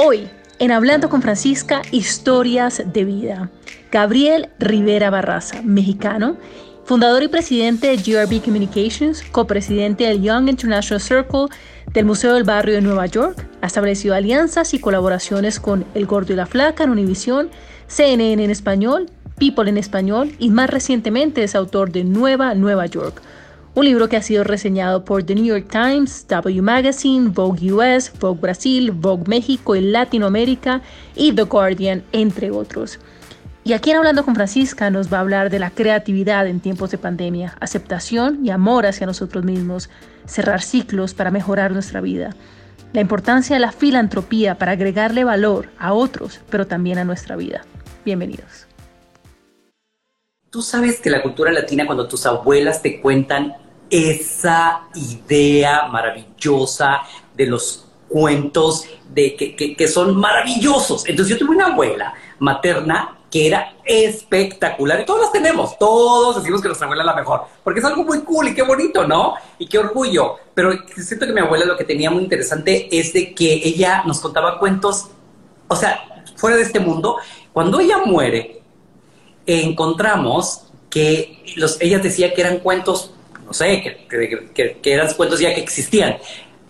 Hoy, en Hablando con Francisca, historias de vida. Gabriel Rivera Barraza, mexicano, fundador y presidente de GRB Communications, copresidente del Young International Circle del Museo del Barrio de Nueva York, ha establecido alianzas y colaboraciones con El Gordo y la Flaca en Univisión, CNN en español, People en español y más recientemente es autor de Nueva Nueva York, un libro que ha sido reseñado por The New York Times, W Magazine, Vogue US, Vogue Brasil, Vogue México y Latinoamérica y The Guardian, entre otros. Y aquí en Hablando con Francisca nos va a hablar de la creatividad en tiempos de pandemia, aceptación y amor hacia nosotros mismos, cerrar ciclos para mejorar nuestra vida, la importancia de la filantropía para agregarle valor a otros, pero también a nuestra vida. Bienvenidos. Tú sabes que la cultura latina, cuando tus abuelas te cuentan esa idea maravillosa de los cuentos de que, son maravillosos. Entonces yo tuve una abuela materna que era espectacular y todos las tenemos, todos decimos que nuestra abuela es la mejor, porque es algo muy cool y qué bonito, ¿no? Y qué orgullo. Pero siento que mi abuela lo que tenía muy interesante es de que ella nos contaba cuentos, o sea, fuera de este mundo. Cuando ella muere, encontramos que los, ella decía que eran cuentos no sé, que, eran cuentos ya que existían.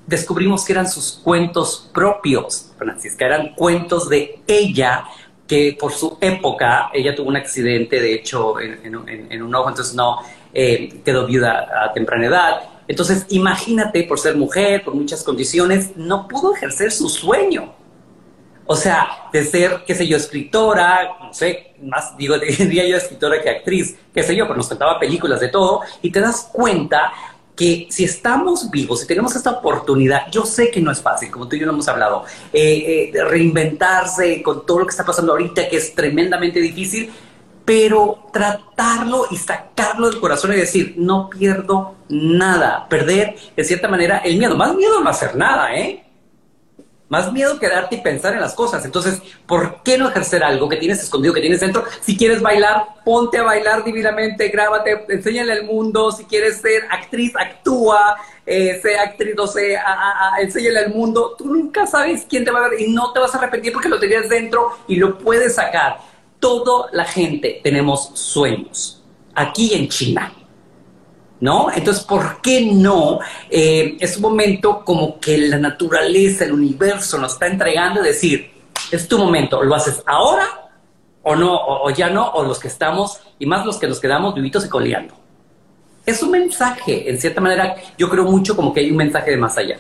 Descubrimos que eran sus cuentos propios, Francisca, eran cuentos de ella que por su época, ella tuvo un accidente, de hecho, en, un ojo, entonces no eh, quedó viuda a temprana edad. Entonces, imagínate, por ser mujer, por muchas condiciones, no pudo ejercer su sueño. O sea, de ser, qué sé yo, escritora, no sé, más digo, diría yo escritora que actriz, qué sé yo, pero nos contaba películas de todo, y te das cuenta que si estamos vivos, si tenemos esta oportunidad, yo sé que no es fácil, como tú y yo lo hemos hablado, eh, eh, reinventarse con todo lo que está pasando ahorita, que es tremendamente difícil, pero tratarlo y sacarlo del corazón y decir, no pierdo nada, perder, de cierta manera, el miedo, más miedo no hacer nada, ¿eh? Más miedo quedarte y pensar en las cosas. Entonces, ¿por qué no ejercer algo que tienes escondido, que tienes dentro? Si quieres bailar, ponte a bailar divinamente, grábate, enséñale al mundo. Si quieres ser actriz, actúa, eh, sea actriz, no sé, enséñale al mundo. Tú nunca sabes quién te va a ver y no te vas a arrepentir porque lo tenías dentro y lo puedes sacar. Toda la gente tenemos sueños. Aquí en China ¿no? Entonces, ¿por qué no? Eh, es un momento como que la naturaleza, el universo nos está entregando decir, es tu momento, ¿lo haces ahora o no, o, ya no, o los que estamos, y más los que nos quedamos vivitos y coleando? Es un mensaje, en cierta manera, yo creo mucho como que hay un mensaje de más allá.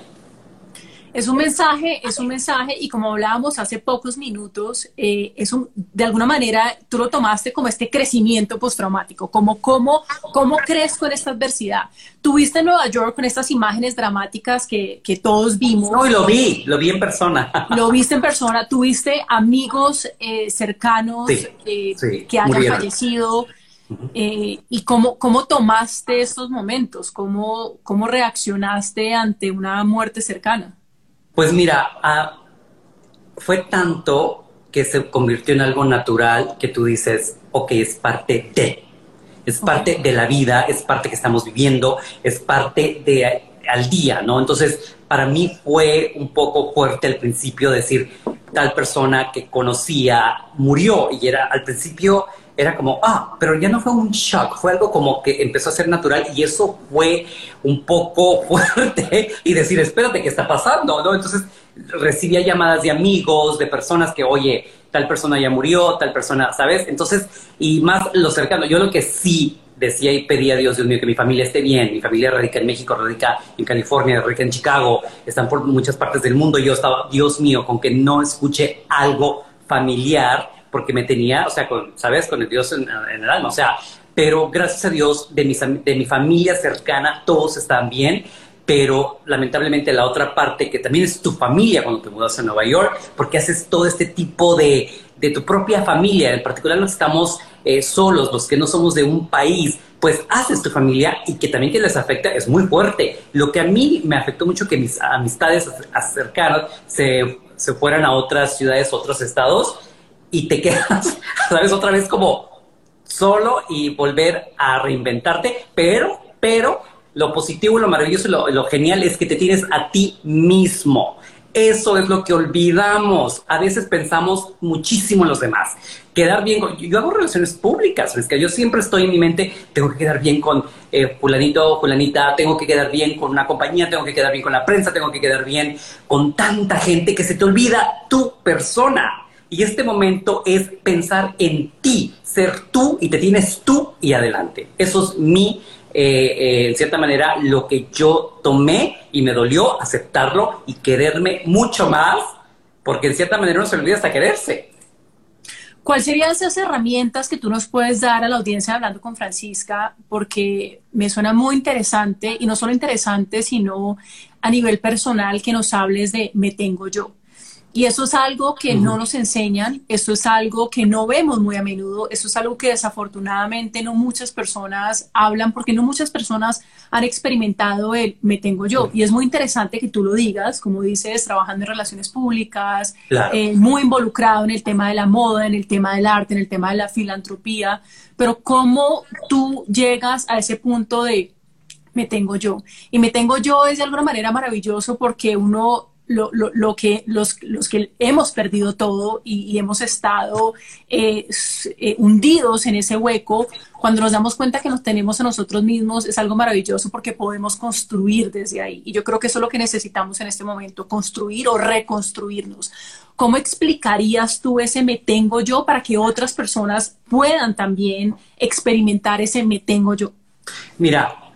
Es un mensaje, es un mensaje y como hablábamos hace pocos minutos, eh, es un, de alguna manera tú lo tomaste como este crecimiento postraumático, como cómo, cómo crezco en esta adversidad. Tuviste en Nueva York con estas imágenes dramáticas que, que todos vimos. No, y lo vi, lo vi en persona. Lo viste en persona, tuviste amigos eh, cercanos eh, que hayan fallecido. ¿Y cómo, cómo tomaste estos momentos? ¿Cómo, ¿Cómo reaccionaste ante una muerte cercana? Pues mira, ah, fue tanto que se convirtió en algo natural que tú dices, ok, es parte de, es parte de la vida, es parte que estamos viviendo, es parte de al día, ¿no? Entonces, para mí fue un poco fuerte al principio decir, tal persona que conocía murió y era al principio era como, ah, pero ya no fue un shock, fue algo como que empezó a ser natural y eso fue un poco fuerte y decir, espérate, ¿qué está pasando? ¿no? Entonces recibía llamadas de amigos, de personas que, oye, tal persona ya murió, tal persona, ¿sabes? Entonces, y más lo cercano, yo lo que sí decía y pedía a Dios, Dios mío, que mi familia esté bien, mi familia radica en México, radica en California, radica en Chicago, están por muchas partes del mundo, yo estaba, Dios mío, con que no escuche algo familiar, porque me tenía, o sea, con, ¿sabes? Con el Dios en, el alma, o sea, pero gracias a Dios, de mi, de mi familia cercana, todos están bien, pero lamentablemente la otra parte, que también es tu familia cuando te mudas a Nueva York, porque haces todo este tipo de, de tu propia familia, en particular los que estamos eh, solos, los que no somos de un país, pues haces tu familia y que también que les afecta es muy fuerte. Lo que a mí me afectó mucho que mis amistades cercanas se, se fueran a otras ciudades, otros estados, y te quedas, ¿sabes? Otra vez como solo y volver a reinventarte, pero, pero lo positivo, lo maravilloso, lo, lo genial es que te tienes a ti mismo. Eso es lo que olvidamos. A veces pensamos muchísimo en los demás. Quedar bien con... Yo hago relaciones públicas, es que yo siempre estoy en mi mente, tengo que quedar bien con eh, fulanito, fulanita, tengo que quedar bien con una compañía, tengo que quedar bien con la prensa, tengo que quedar bien con tanta gente que se te olvida tu persona. Y este momento es pensar en ti, ser tú y te tienes tú y adelante. Eso es mi eh, eh, en cierta manera, lo que yo tomé y me dolió aceptarlo y quererme mucho más, porque en cierta manera no se olvida hasta quererse. ¿Cuáles serían esas herramientas que tú nos puedes dar a la audiencia hablando con Francisca? Porque me suena muy interesante y no solo interesante, sino a nivel personal que nos hables de me tengo yo. Y eso es algo que no nos enseñan, eso es algo que no vemos muy a menudo, eso es algo que desafortunadamente no muchas personas hablan porque no muchas personas han experimentado el me tengo yo. Y es muy interesante que tú lo digas, como dices, trabajando en relaciones públicas, eh, muy involucrado en el tema de la moda, en el tema del arte, en el tema de la filantropía, pero cómo tú llegas a ese punto de me tengo yo. Y me tengo yo es de alguna manera maravilloso porque uno lo, lo, lo, que los, los, que hemos perdido todo y, hemos estado eh, eh, hundidos en ese hueco, cuando nos damos cuenta que nos tenemos a nosotros mismos, es algo maravilloso porque podemos construir desde ahí. Y yo creo que eso es lo que necesitamos en este momento, construir o reconstruirnos. ¿Cómo explicarías tú ese me tengo yo para que otras personas puedan también experimentar ese me tengo yo? Mira,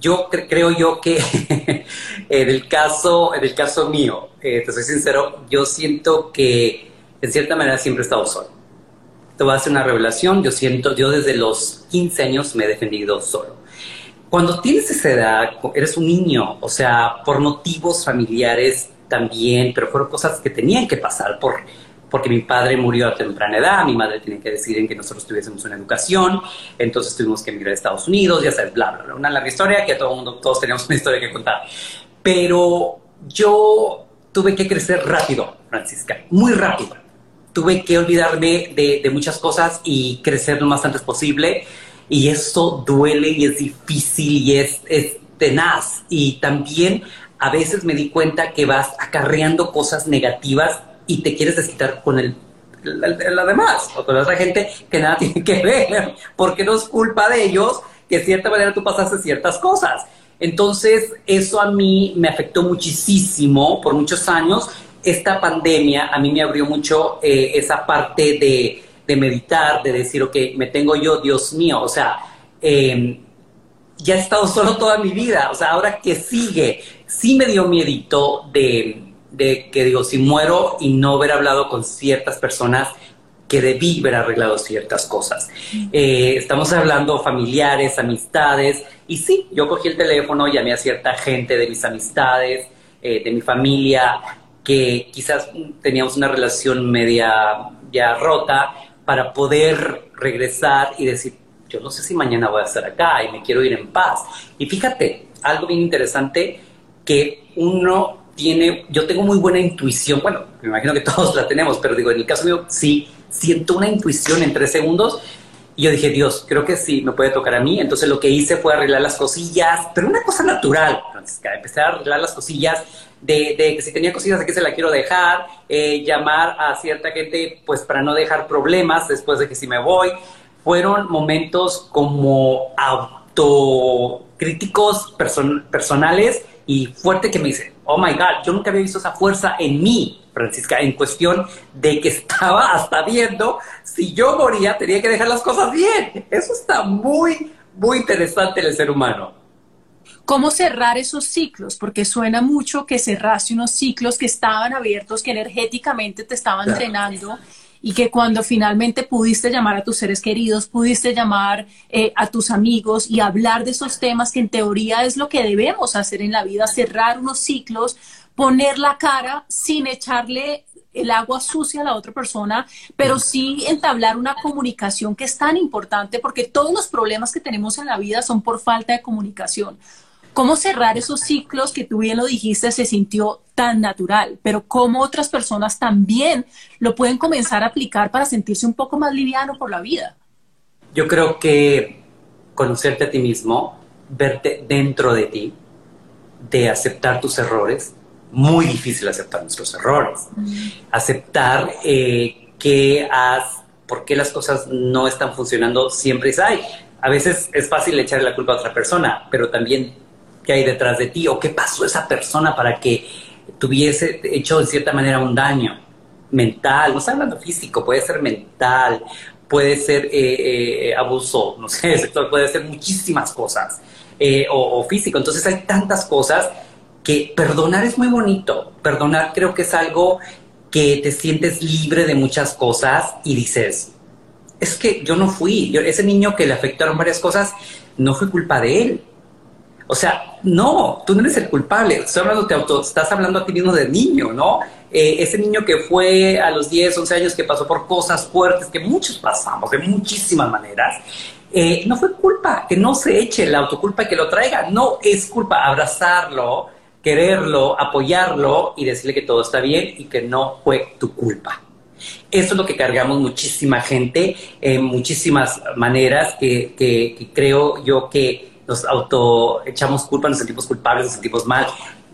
yo creo yo que en, el caso, en el caso mío, eh, te soy sincero, yo siento que en cierta manera siempre he estado solo. Te voy a hacer una revelación, yo siento, yo desde los 15 años me he defendido solo. Cuando tienes esa edad, eres un niño, o sea, por motivos familiares también, pero fueron cosas que tenían que pasar por porque mi padre murió a temprana edad, mi madre tiene que decidir en que nosotros tuviésemos una educación, entonces tuvimos que emigrar a Estados Unidos, ya sabes, bla, bla, bla, una larga historia que todo mundo, todos teníamos una historia que contar. Pero yo tuve que crecer rápido, Francisca, muy rápido. Tuve que olvidarme de, de muchas cosas y crecer lo más antes posible. Y eso duele y es difícil y es, es tenaz. Y también a veces me di cuenta que vas acarreando cosas negativas y te quieres desquitar con el, la, demás o con la otra gente que nada tiene que ver, porque no es culpa de ellos que de cierta manera tú pasaste ciertas cosas. Entonces, eso a mí me afectó muchísimo por muchos años. Esta pandemia a mí me abrió mucho eh, esa parte de, de, meditar, de decir, ok, me tengo yo, Dios mío, o sea, em, ya he estado solo toda mi vida, o sea, ahora que sigue, sí me dio miedito de, de que digo, si muero y no haber hablado con ciertas personas que debí haber arreglado ciertas cosas. Eh, estamos hablando familiares, amistades, y sí, yo cogí el teléfono, llamé a cierta gente de mis amistades, eh, de mi familia, que quizás teníamos una relación media ya rota, para poder regresar y decir, yo no sé si mañana voy a estar acá y me quiero ir en paz. Y fíjate, algo bien interesante, que uno tiene, yo tengo muy buena intuición, bueno, me imagino que todos la tenemos, pero digo, en el caso mío, sí, siento una intuición en tres segundos y yo dije, Dios, creo que sí, me puede tocar a mí. Entonces lo que hice fue arreglar las cosillas, pero una cosa natural, Francisca, empecé a arreglar las cosillas de, que si tenía cosillas de que se la quiero dejar, eh, llamar a cierta gente, pues para no dejar problemas después de que si me voy. Fueron momentos como autocríticos personales y fuerte que me dice, oh my God, yo nunca había visto esa fuerza en mí, Francisca, en cuestión de que estaba hasta viendo si yo moría, tenía que dejar las cosas bien. Eso está muy, muy interesante en el ser humano. ¿Cómo cerrar esos ciclos? Porque suena mucho que cerraste unos ciclos que estaban abiertos, que energéticamente te estaban drenando y que cuando finalmente pudiste llamar a tus seres queridos, pudiste llamar eh, a tus amigos y hablar de esos temas que en teoría es lo que debemos hacer en la vida, cerrar unos ciclos, poner la cara sin echarle el agua sucia a la otra persona, pero sí entablar una comunicación que es tan importante porque todos los problemas que tenemos en la vida son por falta de comunicación. Cómo cerrar esos ciclos que tú bien lo dijiste se sintió tan natural, pero cómo otras personas también lo pueden comenzar a aplicar para sentirse un poco más liviano por la vida. Yo creo que conocerte a ti mismo, verte dentro de ti, de aceptar tus errores, muy difícil aceptar nuestros errores, aceptar eh, que has, por qué las cosas no están funcionando siempre es, ay, a veces es fácil echarle la culpa a otra persona, pero también qué hay detrás de ti o qué pasó esa persona para que tuviese hecho de cierta manera un daño mental, no estoy hablando físico, puede ser mental, puede ser eh, eh, abuso, no sé, sexual, puede ser muchísimas cosas, eh, o, físico. Entonces hay tantas cosas que perdonar es muy bonito. Perdonar creo que es algo que te sientes libre de muchas cosas y dices, es que yo no fui, ese niño que le afectaron varias cosas, no fue culpa de él. O sea, no, tú no eres el culpable, estás hablando, auto, estás hablando a ti mismo de niño, ¿no? Eh, ese niño que fue a los 10, 11 años, que pasó por cosas fuertes, que muchos pasamos de muchísimas maneras, eh, no fue culpa, que no se eche la autoculpa y que lo traiga, no es culpa, abrazarlo, quererlo, apoyarlo y decirle que todo está bien y que no fue tu culpa. Eso es lo que cargamos muchísima gente en muchísimas maneras que, que creo yo que nos auto echamos culpa, nos sentimos culpables, nos sentimos mal.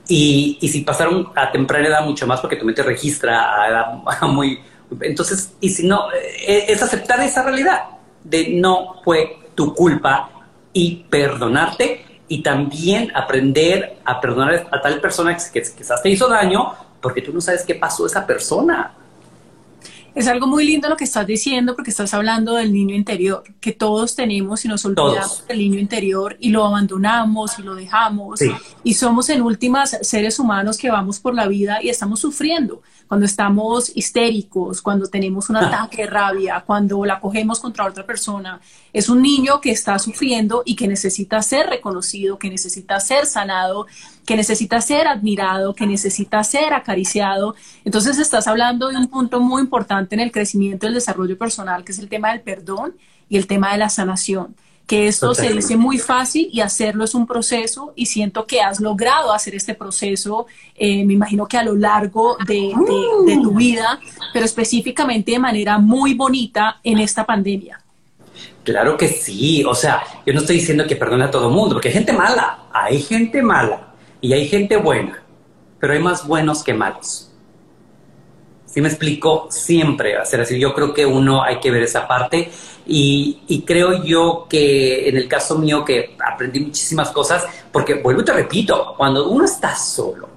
Y, y, si pasaron a temprana edad mucho más porque tu mente registra a edad muy... Entonces, y si no, eh, es aceptar esa realidad de no fue tu culpa y perdonarte y también aprender a perdonar a tal persona que, quizás te hizo daño porque tú no sabes qué pasó esa persona. Es algo muy lindo lo que estás diciendo porque estás hablando del niño interior, que todos tenemos y nos olvidamos del niño interior y lo abandonamos y lo dejamos. Y somos en últimas seres humanos que vamos por la vida y estamos sufriendo cuando estamos histéricos, cuando tenemos un ataque de rabia, cuando la cogemos contra otra persona. Es un niño que está sufriendo y que necesita ser reconocido, que necesita ser sanado, que necesita ser admirado, que necesita ser acariciado. Entonces estás hablando de un punto muy importante en el crecimiento y el desarrollo personal, que es el tema del perdón y el tema de la sanación que esto se dice muy fácil y hacerlo es un proceso y siento que has logrado hacer este proceso, eh, me imagino que a lo largo de, tu vida, pero específicamente de manera muy bonita en esta pandemia. Claro que sí, o sea, yo no estoy diciendo que perdone a todo el mundo, porque hay gente mala, hay gente mala y hay gente buena, pero hay más buenos que malos. Si me explico, siempre va a ser así. Yo creo que uno hay que ver esa parte y, creo yo que en el caso mío que aprendí muchísimas cosas, porque vuelvo y te repito, cuando uno está solo,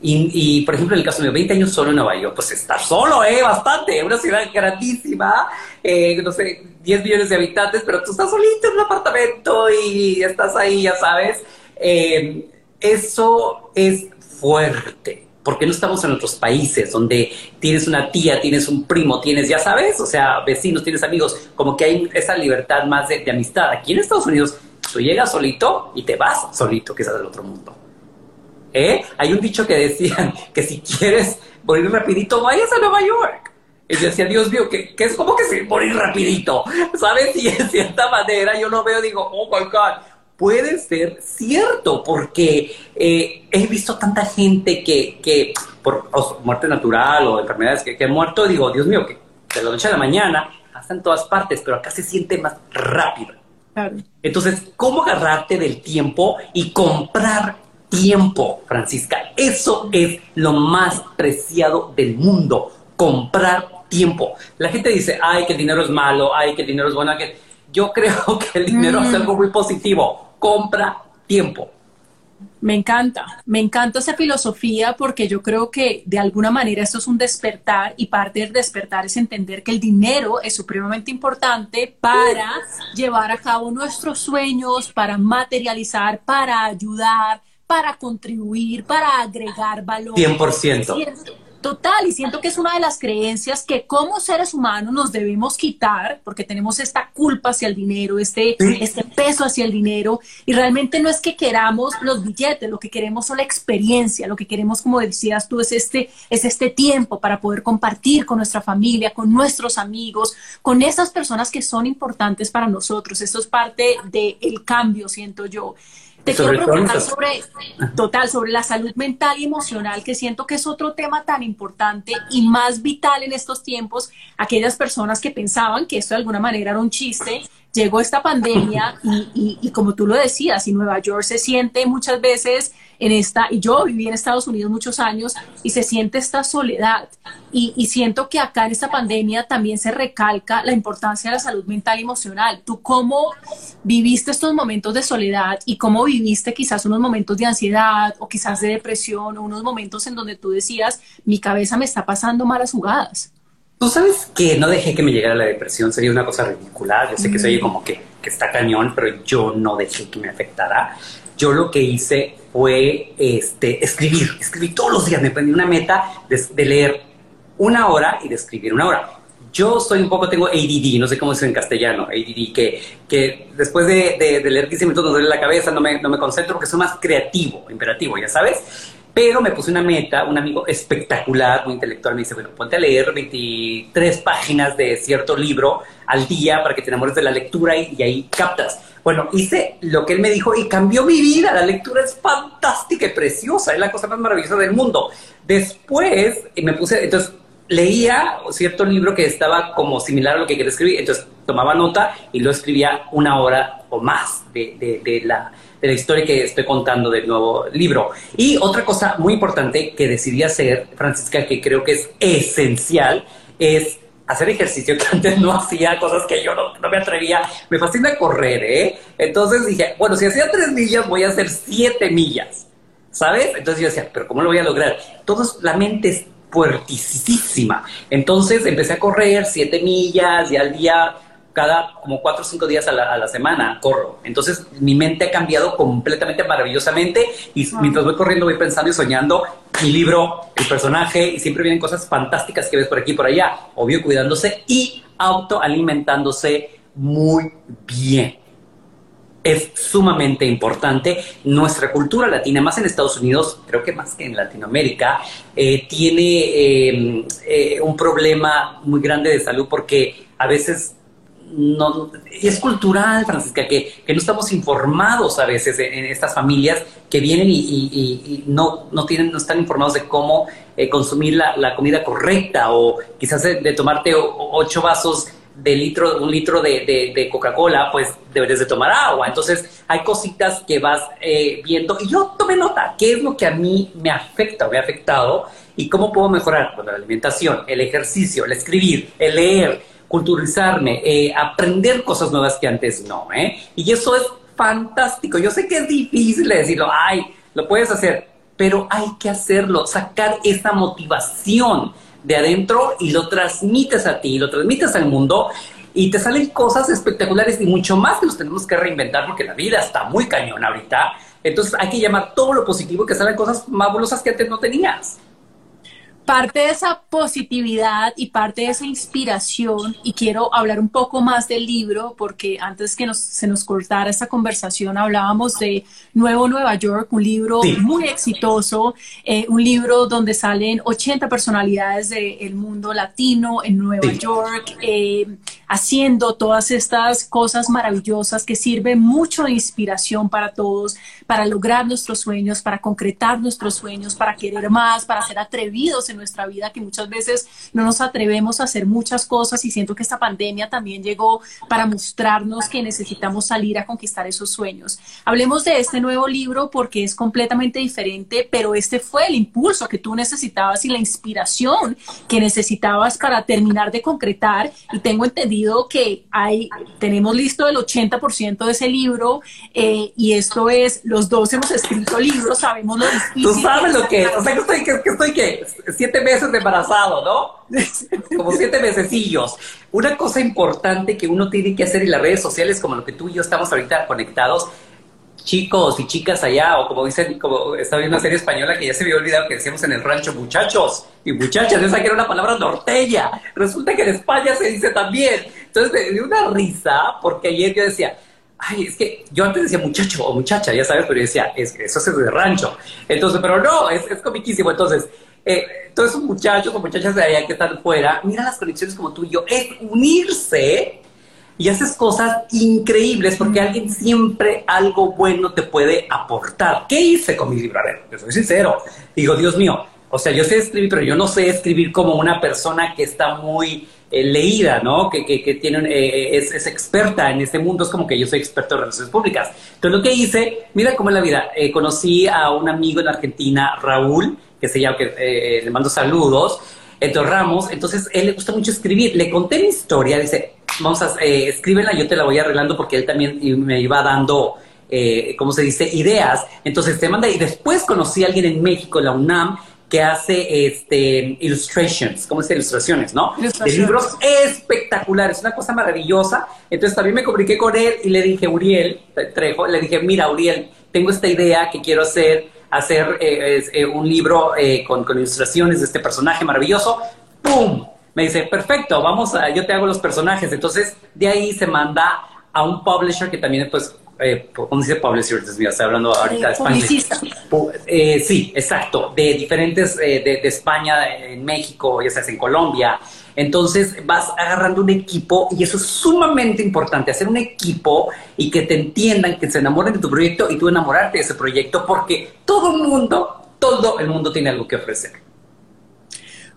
y, por ejemplo en el caso mío, 20 años solo en Nueva York, pues estar solo, ¿eh? Bastante, una ciudad grandísima, eh, no sé, 10 millones de habitantes, pero tú estás solito en un apartamento y estás ahí, ya sabes. Eh, eso es fuerte porque no estamos en otros países donde tienes una tía, tienes un primo, tienes, ya sabes, o sea, vecinos, tienes amigos, como que hay esa libertad más de, amistad. Aquí en Estados Unidos, tú llegas solito y te vas solito, que es del otro mundo. ¿Eh? Hay un dicho que decían que si quieres morir rapidito, vayas a Nueva York. Y yo decía, Dios mío, que, es como que se morir rapidito, ¿sabes? Y de cierta manera yo lo veo, digo, oh my God, puede ser cierto, porque eh, he visto tanta gente que, que por muerte natural o enfermedades que, que han muerto, digo, Dios mío, que de la noche a la mañana, hasta en todas partes, pero acá se siente más rápido. Entonces, ¿cómo agarrarte del tiempo y comprar tiempo, Francisca? Eso es lo más preciado del mundo, comprar tiempo. La gente dice, ay, que el dinero es malo, ay, que el dinero es bueno, que yo creo que el dinero es mm. algo muy positivo. Compra tiempo. Me encanta, me encanta esa filosofía porque yo creo que de alguna manera esto es un despertar y parte del despertar es entender que el dinero es supremamente importante para llevar a cabo nuestros sueños, para materializar, para ayudar, para contribuir, para agregar valor. 100%. Total, y siento que es una de las creencias que como seres humanos nos debemos quitar, porque tenemos esta culpa hacia el dinero, este, este peso hacia el dinero, y realmente no es que queramos los billetes, lo que queremos es la experiencia, lo que queremos, como decías tú, es este, es este tiempo para poder compartir con nuestra familia, con nuestros amigos, con esas personas que son importantes para nosotros. Esto es parte del cambio, siento yo. Te quiero preguntar sobre, total, sobre la salud mental y emocional, que siento que es otro tema tan importante y más vital en estos tiempos. Aquellas personas que pensaban que esto de alguna manera era un chiste, llegó esta pandemia y, y, como tú lo decías, y Nueva York se siente muchas veces en esta, y yo viví en Estados Unidos muchos años y se siente esta soledad. Y, y, siento que acá en esta pandemia también se recalca la importancia de la salud mental y emocional. ¿Tú cómo viviste estos momentos de soledad y cómo viviste quizás unos momentos de ansiedad o quizás de depresión o unos momentos en donde tú decías, mi cabeza me está pasando malas jugadas? Tú sabes que no dejé que me llegara la depresión, sería una cosa ridícula. Yo sé que soy como que, que está cañón, pero yo no dejé que me afectara. Yo lo que hice fue este, escribir, escribir todos los días. Me prendí una meta de, leer una hora y de escribir una hora. Yo soy un poco, tengo ADD, no sé cómo es en castellano, ADD, que, que después de, de, leer 15 minutos me duele la cabeza, no me, no me concentro porque soy más creativo, imperativo, ya sabes. Pero me puse una meta, un amigo espectacular, muy intelectual, me dice, bueno, ponte a leer 23 páginas de cierto libro al día para que te enamores de la lectura y, ahí captas. Bueno, hice lo que él me dijo y cambió mi vida. La lectura es fantástica y preciosa, es la cosa más maravillosa del mundo. Después me puse, entonces leía cierto libro que estaba como similar a lo que quería escribir, entonces tomaba nota y lo escribía una hora o más de, de, la, de, la, historia que estoy contando del nuevo libro. Y otra cosa muy importante que decidí hacer, Francisca, que creo que es esencial, es hacer ejercicio que antes no hacía, cosas que yo no, no, me atrevía. Me fascina correr, ¿eh? Entonces dije, bueno, si hacía tres millas, voy a hacer siete millas, ¿sabes? Entonces yo decía, pero ¿cómo lo voy a lograr? Todos, la mente es fuertísima. Entonces empecé a correr siete millas y al día, cada como cuatro o cinco días a la, semana corro. Entonces mi mente ha cambiado completamente maravillosamente y mientras voy corriendo voy pensando y soñando mi libro, el personaje y siempre vienen cosas fantásticas que ves por aquí y por allá. Obvio cuidándose y autoalimentándose muy bien es sumamente importante. Nuestra cultura latina, más en Estados Unidos, creo que más que en Latinoamérica, eh, tiene em, eh, un problema muy grande de salud porque a veces no, es cultural, Francisca, que, no estamos informados a veces en, estas familias que vienen y, no, no, tienen, no están informados de cómo eh, consumir la, comida correcta o quizás de, tomarte ocho vasos de litro, un litro de, Coca-Cola, pues deberes de tomar agua. Entonces hay cositas que vas eh, viendo y yo tomé nota, qué es lo que a mí me afecta o me ha afectado y cómo puedo mejorar. Bueno, la alimentación, el ejercicio, el escribir, el leer, culturizarme, eh, aprender cosas nuevas que antes no. ¿eh? Y eso es fantástico. Yo sé que es difícil decirlo, ay, lo puedes hacer, pero hay que hacerlo, sacar esa motivación de adentro y lo transmites a ti, lo transmites al mundo y te salen cosas espectaculares y mucho más que nos tenemos que reinventar porque la vida está muy cañona ahorita. Entonces hay que llamar todo lo positivo que salen cosas fabulosas que antes no tenías parte de esa positividad y parte de esa inspiración, y quiero hablar un poco más del libro, porque antes que se nos cortara esta conversación hablábamos de Nuevo Nueva York, un libro muy exitoso, eh, un libro donde salen 80 personalidades del mundo latino en Nueva York, eh, haciendo todas estas cosas maravillosas que sirven mucho de inspiración para todos, para lograr nuestros sueños, para concretar nuestros sueños, para querer más, para ser atrevidos en nuestra vida, que muchas veces no nos atrevemos a hacer muchas cosas y siento que esta pandemia también llegó para mostrarnos que necesitamos salir a conquistar esos sueños. Hablemos de este nuevo libro porque es completamente diferente, pero este fue el impulso que tú necesitabas y la inspiración que necesitabas para terminar de concretar y tengo entendido que hay, tenemos listo el 80% de ese libro eh, y esto es, los dos hemos escrito libros, sabemos lo difícil. Tú sabes lo que es, o sea que estoy, que, que estoy que siete meses de embarazado, ¿no? Como siete mesecillos. Una cosa importante que uno tiene que hacer en las redes sociales, como lo que tú y yo estamos ahorita conectados, chicos y chicas allá, o como dicen, como estaba viendo una serie española que ya se había olvidado que decíamos en el rancho, muchachos y muchachas, esa que era una palabra norteña. Resulta que en España se dice también. Entonces me dio una risa porque ayer yo decía, ay, es que yo antes decía muchacho o muchacha, ya sabes, pero yo decía, es, eso es de rancho. Entonces, pero no, es, es comiquísimo. Entonces, eh, todos esos muchachos o muchachas de allá que están fuera, mira las conexiones como tú y yo, es unirse y haces cosas increíbles porque alguien siempre algo bueno te puede aportar. ¿Qué hice con mi libro? A ver, soy sincero. Digo, Dios mío, O sea, yo sé escribir, pero yo no sé escribir como una persona que está muy eh, leída, ¿no? Que, que, tiene, eh, es, experta en este mundo, es como que yo soy experto en relaciones públicas. Entonces lo que hice, mira cómo es la vida, eh, conocí a un amigo en Argentina, Raúl, que se llama, que le mando saludos, entonces Ramos, entonces él le gusta mucho escribir, le conté mi historia, dice, vamos a, escríbela, yo te la voy arreglando porque él también me iba dando... ¿cómo se dice? Ideas. Entonces te manda y después conocí a alguien en México, la UNAM, que hace este, illustrations, ¿cómo se Ilustraciones, ¿no? De libros espectaculares, una cosa maravillosa. Entonces también me comuniqué con él y le dije, Uriel Trejo, le dije, mira, Uriel, tengo esta idea que quiero hacer, hacer eh, eh, un libro eh, con, con ilustraciones de este personaje maravilloso. ¡Pum! Me dice, perfecto, vamos a, yo te hago los personajes. Entonces, de ahí se manda a un publisher que también, pues, eh, ¿cómo dice publisher? estoy hablando ahorita de España. Eh, sí, exacto, de diferentes, eh, de, España, en México, ya sabes, en Colombia. Entonces vas agarrando un equipo y eso es sumamente importante, hacer un equipo y que te entiendan, que se enamoren de tu proyecto y tú enamorarte de ese proyecto porque todo el mundo, todo el mundo tiene algo que ofrecer.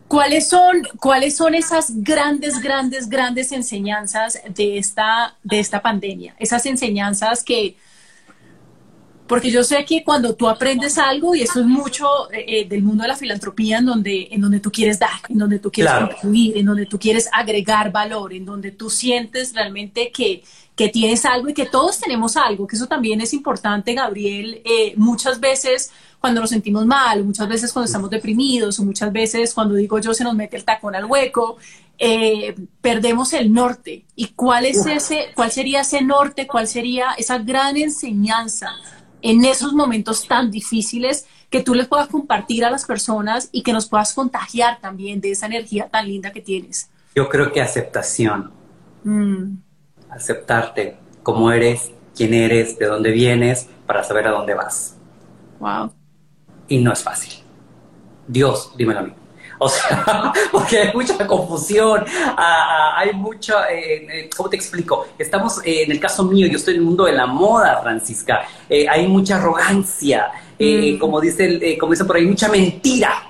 ¿Cuáles son, ¿Cuáles son esas grandes, grandes, grandes enseñanzas de esta, de esta pandemia? Esas enseñanzas que, porque yo sé que cuando tú aprendes algo, y eso es mucho eh, eh, del mundo de la filantropía, en donde, en donde tú quieres dar, en donde tú quieres contribuir, en donde tú quieres agregar valor, en donde tú sientes realmente que, que tienes algo y que todos tenemos algo, que eso también es importante, Gabriel. Eh, muchas veces cuando nos sentimos mal, muchas veces cuando estamos deprimidos, o muchas veces cuando digo yo se nos mete el tacón al hueco, eh, perdemos el norte. ¿Y cuál es ese, cuál sería ese norte, cuál sería esa gran enseñanza en esos momentos tan difíciles que tú les puedas compartir a las personas y que nos puedas contagiar también de esa energía tan linda que tienes? Yo creo que aceptación. Mm. Aceptarte como eres, quién eres, de dónde vienes, para saber a dónde vas. Wow y no es fácil. Dios, dímelo a mí. O sea, porque hay mucha confusión, hay mucha, eh, eh, ¿cómo te explico? Estamos, eh, en el caso mío, yo estoy en el mundo de la moda, Francisca, hay mucha arrogancia, mm. como, dice, como dice por ahí, mucha mentira.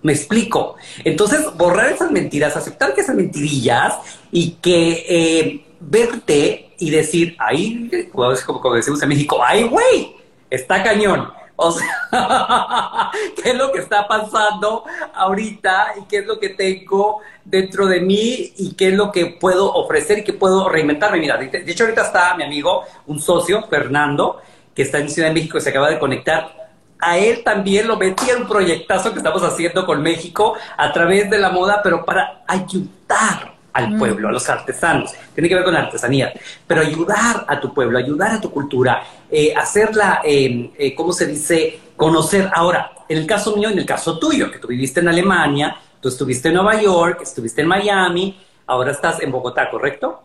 Me explico. Entonces, borrar esas mentiras, aceptar que esas mentirillas y que verte y decir, ahí, como, como decimos en México, ay, güey, está cañón o sea, ¿qué es lo que está pasando ahorita y qué es lo que tengo dentro de mí y qué es lo que puedo ofrecer y qué puedo reinventarme? Mira, de hecho ahorita está mi amigo, un socio, Fernando, que está en Ciudad de México y se acaba de conectar. A él también lo metí en un proyectazo que estamos haciendo con México a través de la moda, pero para ayudar al mm. pueblo, a los artesanos. Tiene que ver con la artesanía. Pero ayudar a tu pueblo, ayudar a tu cultura, eh, hacerla, eh, eh, ¿cómo se dice? Conocer. Ahora, en el caso mío, en el caso tuyo, que tú viviste en Alemania, tú estuviste en Nueva York, estuviste en Miami, ahora estás en Bogotá, ¿correcto?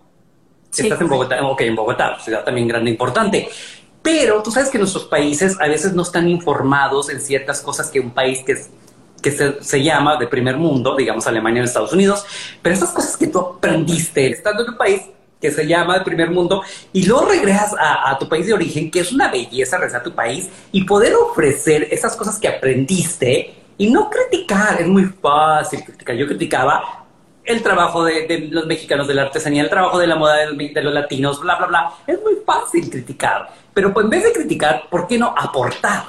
Sí, estás en Bogotá, ok, en Bogotá, ciudad también grande, importante. Pero tú sabes que nuestros países a veces no están informados en ciertas cosas que un país que es que se, llama de primer mundo, digamos Alemania en Estados Unidos, pero esas cosas que tú aprendiste estando en un país que se llama de primer mundo y luego regresas a, tu país de origen, que es una belleza regresar a tu país y poder ofrecer esas cosas que aprendiste y no criticar, es muy fácil criticar. Yo criticaba el trabajo de, los mexicanos de la artesanía, el trabajo de la moda de, los latinos, bla, bla, bla. Es muy fácil criticar, pero pues en vez de criticar, ¿por qué no aportar?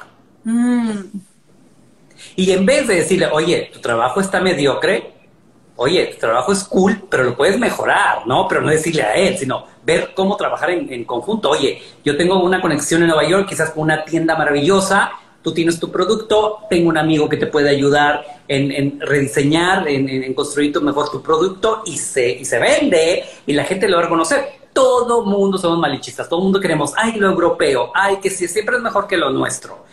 Mm. Y en vez de decirle, oye, tu trabajo está mediocre, oye, tu trabajo es cool, pero lo puedes mejorar, ¿no? Pero no decirle a él, sino ver cómo trabajar en, conjunto. Oye, yo tengo una conexión en Nueva York, quizás con una tienda maravillosa, tú tienes tu producto, tengo un amigo que te puede ayudar en, rediseñar, en, construir mejor tu producto y se, y se vende y la gente lo va a reconocer. Todo mundo somos malichistas, todo mundo queremos, ay, lo europeo, ay, que siempre es mejor que lo nuestro.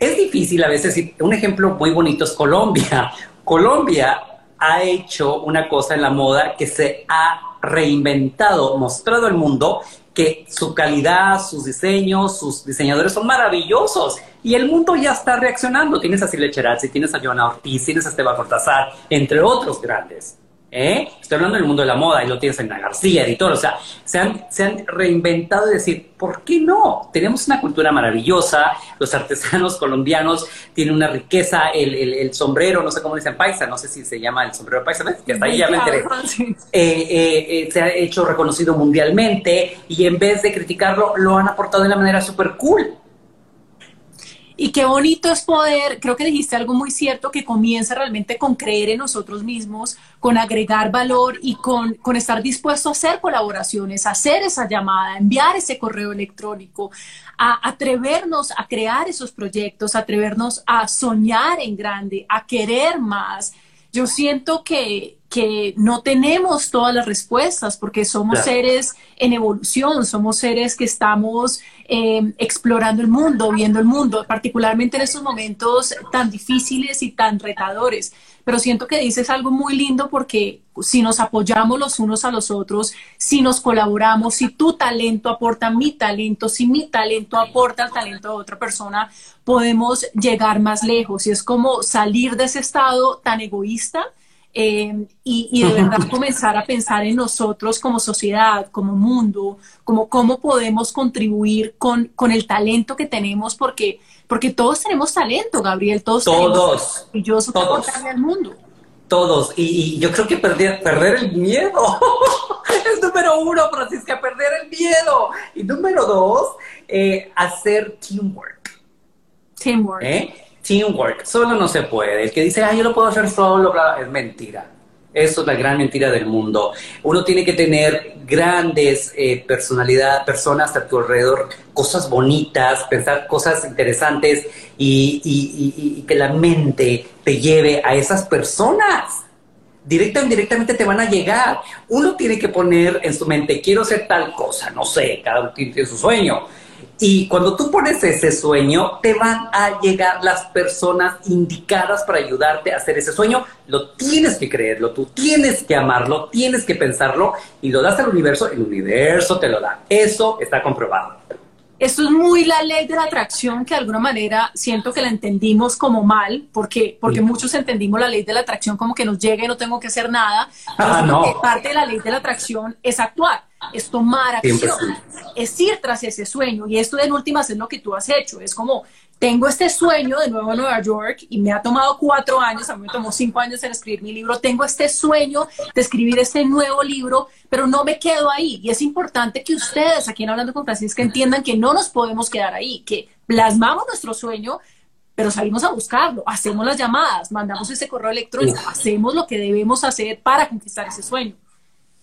Es difícil a veces, un ejemplo muy bonito es Colombia. Colombia ha hecho una cosa en la moda que se ha reinventado, mostrado al mundo que su calidad, sus diseños, sus diseñadores son maravillosos y el mundo ya está reaccionando. Tienes a Silvia Cherazzi, tienes a Joana Ortiz, tienes a Esteban Cortázar, entre otros grandes. ¿Eh? Estoy hablando del mundo de la moda, y lo tienes en la García, editor, o sea, se han, se han reinventado y decir, ¿por qué no? Tenemos una cultura maravillosa, los artesanos colombianos tienen una riqueza, el, el, sombrero, no sé cómo dicen paisa, no sé si se llama el sombrero paisa, ¿ves? que hasta ahí ya me enteré. Eh, eh, se ha hecho reconocido mundialmente y en vez de criticarlo, lo han aportado de una manera súper cool. Y qué bonito es poder, creo que dijiste algo muy cierto, que comienza realmente con creer en nosotros mismos, con agregar valor y con, con estar dispuesto a hacer colaboraciones, a hacer esa llamada, enviar ese correo electrónico, a atrevernos a crear esos proyectos, atrevernos a soñar en grande, a querer más. Yo siento que, que no tenemos todas las respuestas porque somos seres en evolución, somos seres que estamos eh, explorando el mundo, viendo el mundo, particularmente en estos momentos tan difíciles y tan retadores. Pero siento que dices algo muy lindo porque si nos apoyamos los unos a los otros, si nos colaboramos, si tu talento aporta mi talento, si mi talento aporta el talento de otra persona, podemos llegar más lejos. Y es como salir de ese estado tan egoísta eh, y, de verdad comenzar a pensar en nosotros como sociedad, como mundo, como cómo podemos contribuir con, con el talento que tenemos, porque, porque todos tenemos talento, Gabriel, todos, todos tenemos todos, al mundo. Todos, y, yo creo que perder, perder el miedo es número uno, Francisca, perder el miedo. Y número dos, eh, hacer teamwork. Teamwork. ¿Eh? Teamwork, solo no se puede. El que dice, ah, yo lo puedo hacer solo, es mentira. Eso es la gran mentira del mundo. Uno tiene que tener grandes eh, personalidades, personas a tu alrededor, cosas bonitas, pensar cosas interesantes y, que la mente te lleve a esas personas. Directa o indirectamente te van a llegar. Uno tiene que poner en su mente, quiero hacer tal cosa, no sé, cada uno tiene su sueño y cuando tú pones ese sueño, te van a llegar las personas indicadas para ayudarte a hacer ese sueño. Lo tienes que creerlo, tú tienes que amarlo, tienes que pensarlo y lo das al universo, el universo te lo da. Eso está comprobado. Esto es muy la ley de la atracción que de alguna manera siento que la entendimos como mal, porque, porque muchos entendimos la ley de la atracción como que nos llega y no tengo que hacer nada. Ah, no. Parte de la ley de la atracción es actuar es tomar acción, es ir tras ese sueño. Y esto en últimas es lo que tú has hecho. Es como, tengo este sueño de nuevo en Nueva York y me ha tomado cuatro años, a mí me tomó cinco años en escribir mi libro. Tengo este sueño de escribir este nuevo libro, pero no me quedo ahí. Y es importante que ustedes, aquí en Hablando con Francisca, entiendan que no nos podemos quedar ahí, que plasmamos nuestro sueño, pero salimos a buscarlo, hacemos las llamadas, mandamos ese correo electrónico, hacemos lo que debemos hacer para conquistar ese sueño.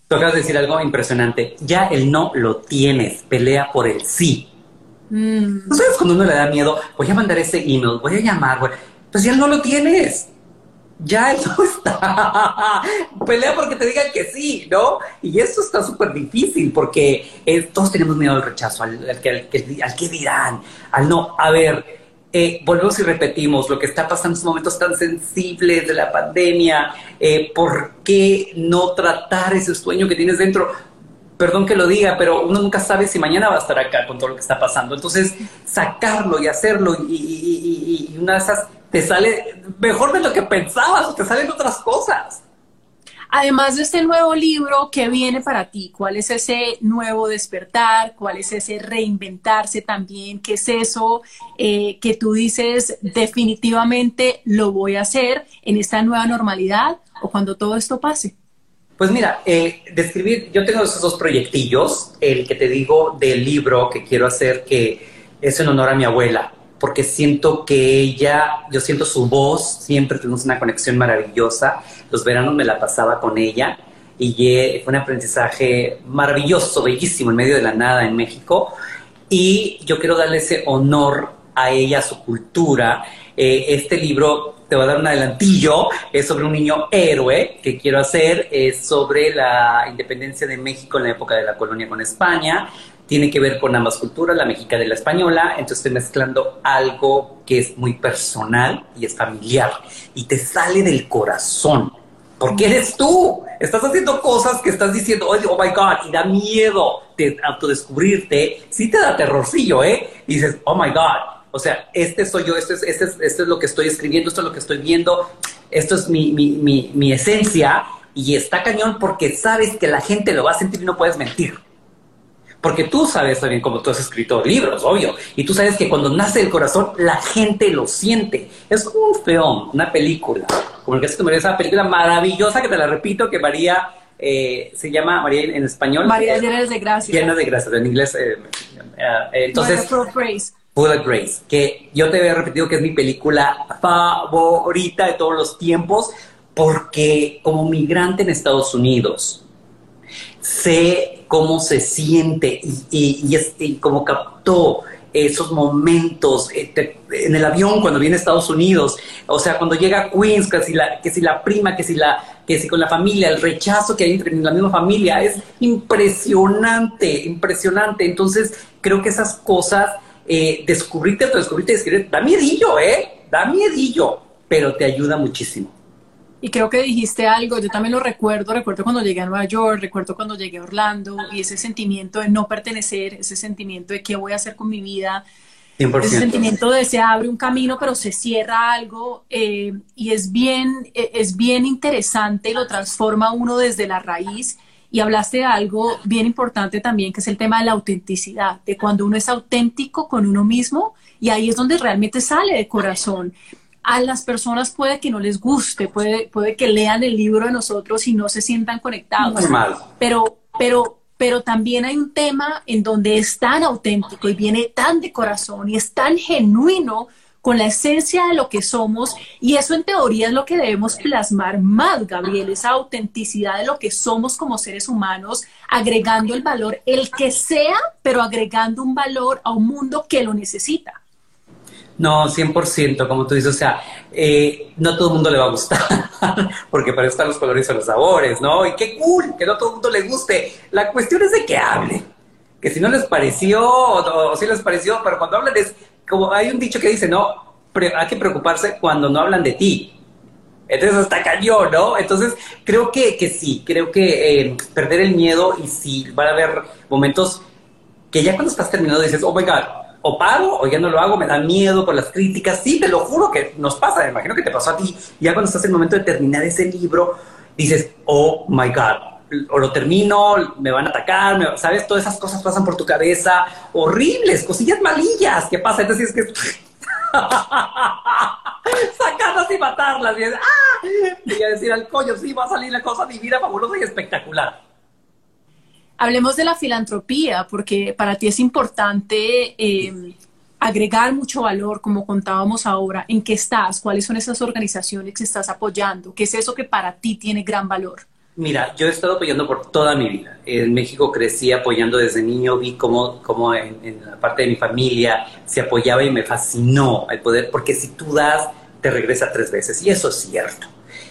De decir algo impresionante. Ya el no lo tienes, pelea por el sí. Mm. ¿No sabes cuando uno le da miedo? Voy a mandar ese email, voy a llamar, pues ya no lo tienes. Ya no está. pelea porque te digan que sí, ¿no? Y eso está súper difícil porque eh, todos tenemos miedo al rechazo, al, al que dirán, al no. A ver, eh, volvemos y repetimos lo que está pasando en estos momentos tan sensibles de la pandemia, eh, ¿por qué no tratar ese sueño que tienes dentro? Perdón que lo diga, pero uno nunca sabe si mañana va a estar acá con todo lo que está pasando. Entonces, sacarlo y hacerlo y, una de esas te sale mejor de lo que pensabas o te salen otras cosas. Además de este nuevo libro, ¿qué viene para ti? ¿Cuál es ese nuevo despertar? ¿Cuál es ese reinventarse también? ¿Qué es eso eh, que tú dices definitivamente lo voy a hacer en esta nueva normalidad o cuando todo esto pase? Pues mira, describir, yo tengo esos dos proyectillos, el que te digo del libro que quiero hacer, que es en honor a mi abuela porque siento que ella, yo siento su voz, siempre tuvimos una conexión maravillosa. Los veranos me la pasaba con ella y fue un aprendizaje maravilloso, bellísimo, en medio de la nada en México. Y yo quiero darle ese honor a ella, a su cultura. Eh, este libro, te voy a dar un adelantillo, es sobre un niño héroe que quiero hacer, es sobre la independencia de México en la época de la colonia con España. Tiene que ver con ambas culturas, la mexicana y la española, entonces estoy mezclando algo que es muy personal y es familiar y te sale del corazón, porque eres tú, estás haciendo cosas que estás diciendo, oh, my God, y da miedo de autodescubrirte, sí te da terrorcillo, ¿eh? Y dices, oh my God, o sea, este soy yo, este es, este es, este es lo que estoy escribiendo, esto es lo que estoy viendo, esto es mi, mi, mi, mi esencia, y está cañón porque sabes que la gente lo va a sentir y no puedes mentir. Porque tú sabes también, como tú has escrito libros, obvio, y tú sabes que cuando nace el corazón, la gente lo siente. Es como un film, una película, como el que se esa película maravillosa que te la repito, que María eh, se llama María en español. María llena de gracia. Llena de gracia, en inglés. Eh, eh, entonces. Of Grace, que yo te había repetido que es mi película favorita de todos los tiempos, porque como migrante en Estados Unidos, sé cómo se siente y, y, cómo captó esos momentos eh, en el avión cuando viene a Estados Unidos, o sea, cuando llega a Queens, que si la, que si la prima, que si, la, que si con la familia, el rechazo que hay entre la misma familia, es impresionante, impresionante. Entonces, creo que esas cosas, eh, descubrirte, descubrirte, descubrirte, da miedillo, ¿eh? Da miedillo, pero te ayuda muchísimo. Y creo que dijiste algo, yo también lo recuerdo, recuerdo cuando llegué a Nueva York, recuerdo cuando llegué a Orlando y ese sentimiento de no pertenecer, ese sentimiento de qué voy a hacer con mi vida, ese sentimiento de se abre un camino pero se cierra algo eh, y es bien, e, es bien interesante, lo transforma uno desde la raíz y hablaste de algo bien importante también que es el tema de la autenticidad, de cuando uno es auténtico con uno mismo y ahí es donde realmente sale de corazón a las personas puede que no les guste, puede, puede que lean el libro de nosotros y no se sientan conectados. Pero, pero, pero también hay un tema en donde es tan auténtico y viene tan de corazón y es tan genuino con la esencia de lo que somos y eso en teoría es lo que debemos plasmar más, Gabriel, esa autenticidad de lo que somos como seres humanos, agregando el valor, el que sea, pero agregando un valor a un mundo que lo necesita. No, 100%, como tú dices, o sea, eh, no todo el mundo le va a gustar, porque para eso están los colores y los sabores, ¿no? Y qué cool, que no todo el mundo le guste. La cuestión es de que hable, que si no les pareció o, si les pareció, pero cuando hablan es, como hay un dicho que dice, no, hay que preocuparse cuando no hablan de ti. Entonces hasta cayó, ¿no? Entonces creo que, que sí, creo que eh, perder el miedo y si van a haber momentos que ya cuando estás terminando dices, oh my God, o paro o ya no lo hago, me da miedo por las críticas. Sí, te lo juro que nos pasa, me imagino que te pasó a ti. Ya cuando estás en el momento de terminar ese libro, dices, oh my God, o lo termino, me van a atacar, ¿sabes? Todas esas cosas pasan por tu cabeza, horribles, cosillas malillas ¿qué pasa. Entonces es que... sacarlas y matarlas. Y, ¡ah! y a decir al coño, sí, va a salir la cosa divina, fabulosa y espectacular. Hablemos de la filantropía, porque para ti es importante eh, agregar mucho valor, como contábamos ahora. ¿En qué estás? ¿Cuáles son esas organizaciones que estás apoyando? ¿Qué es eso que para ti tiene gran valor? Mira, yo he estado apoyando por toda mi vida. En México crecí apoyando desde niño, vi cómo, cómo en, en, la parte de mi familia se apoyaba y me fascinó el poder, porque si tú das, te regresa tres veces. Y eso es cierto.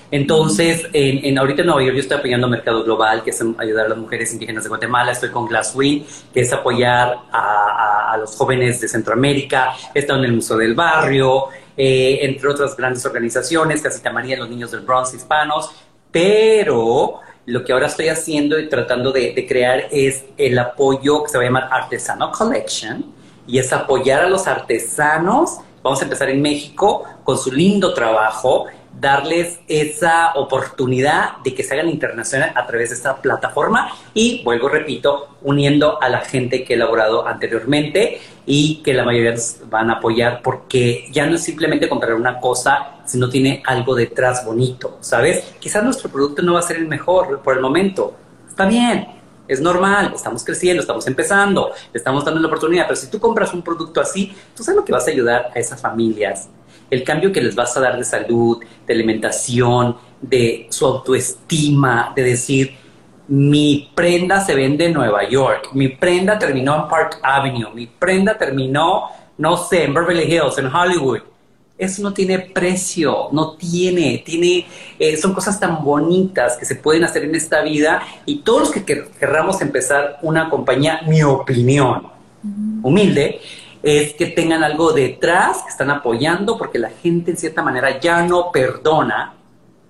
Entonces, en, ahorita en Nueva York yo estoy apoyando Mercado Global, que es ayudar a las mujeres indígenas de Guatemala. Estoy con Glasswing, que es apoyar a, los jóvenes de Centroamérica. He estado en el Museo del Barrio, eh, entre otras grandes organizaciones, Casita María, los niños del Bronx hispanos. Pero lo que ahora estoy haciendo y tratando de, crear es el apoyo que se va a llamar Artesano Collection, y es apoyar a los artesanos. Vamos a empezar en México con su lindo trabajo darles esa oportunidad de que se hagan internacional a través de esta plataforma. Y, vuelvo, repito, uniendo a la gente que he elaborado anteriormente y que la mayoría van a apoyar porque ya no es simplemente comprar una cosa, sino tiene algo detrás bonito, ¿sabes? Quizás nuestro producto no va a ser el mejor por el momento, está bien, es normal, estamos creciendo, estamos empezando, estamos dando la oportunidad, pero si tú compras un producto así, tú sabes lo que vas a ayudar a esas familias el cambio que les vas a dar de salud, de alimentación, de su autoestima, de decir, mi prenda se vende en Nueva York, mi prenda terminó en Park Avenue, mi prenda terminó, no sé, en Beverly Hills, en Hollywood. Eso no tiene precio, no tiene, tiene, eh, son cosas tan bonitas que se pueden hacer en esta vida y todos los que querramos empezar una compañía, mi opinión, humilde, es que tengan algo detrás, que están apoyando, porque la gente en cierta manera ya no perdona.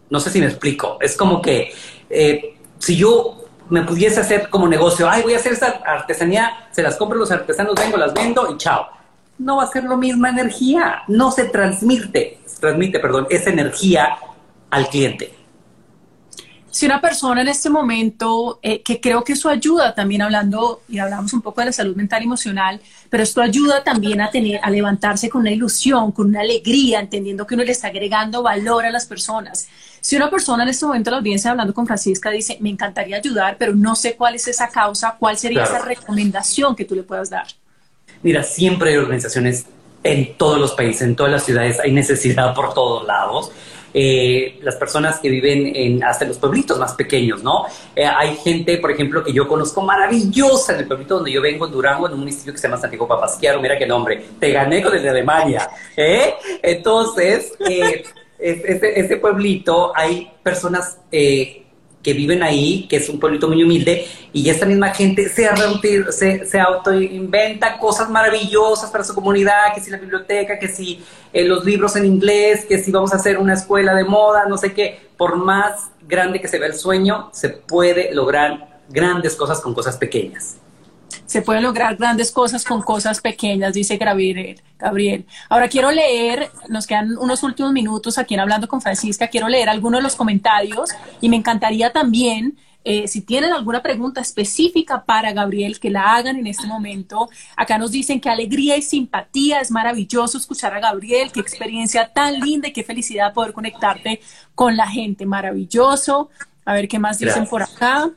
No sé si me explico. Es como que eh, si yo me pudiese hacer como negocio, ay, voy a hacer esta artesanía, se las compro los artesanos, vengo, las vendo y chao. No va a ser lo misma energía, no se transmite, transmite, perdón, esa energía al cliente. Si una persona en este momento, eh, que creo que eso ayuda también hablando, y hablamos un poco de la salud mental y emocional, pero esto ayuda también a tener, a levantarse con una ilusión, con una alegría, entendiendo que uno le está agregando valor a las personas. Si una persona en este momento, la audiencia hablando con Francisca, dice, me encantaría ayudar, pero no sé cuál es esa causa, ¿cuál sería esa recomendación que tú le puedas dar? Mira, siempre hay organizaciones en todos los países, en todas las ciudades, hay necesidad por todos lados. Eh, las personas que viven en, hasta en los pueblitos más pequeños, ¿no? Eh, hay gente, por ejemplo, que yo conozco maravillosa en el pueblito donde yo vengo, en Durango, en un municipio que se llama Santiago Papasquiaro, mira qué nombre, te gané con el de Alemania, ¿eh? Entonces, eh, este, pueblito hay personas que viven ahí, que es un pueblito muy humilde, y esta misma gente se, se, se autoinventa cosas maravillosas para su comunidad, que si la biblioteca, que si eh, los libros en inglés, que si vamos a hacer una escuela de moda, no sé qué, por más grande que se vea el sueño, se puede lograr grandes cosas con cosas pequeñas se pueden lograr grandes cosas con cosas pequeñas, dice Gabriel. Gabriel. Ahora quiero leer, nos quedan unos últimos minutos aquí en Hablando con Francisca, quiero leer algunos de los comentarios y me encantaría también, eh, si tienen alguna pregunta específica para Gabriel, que la hagan en este momento. Acá nos dicen que alegría y simpatía, es maravilloso escuchar a Gabriel, qué experiencia tan linda y qué felicidad poder conectarte con la gente, maravilloso. A ver qué más dicen por acá.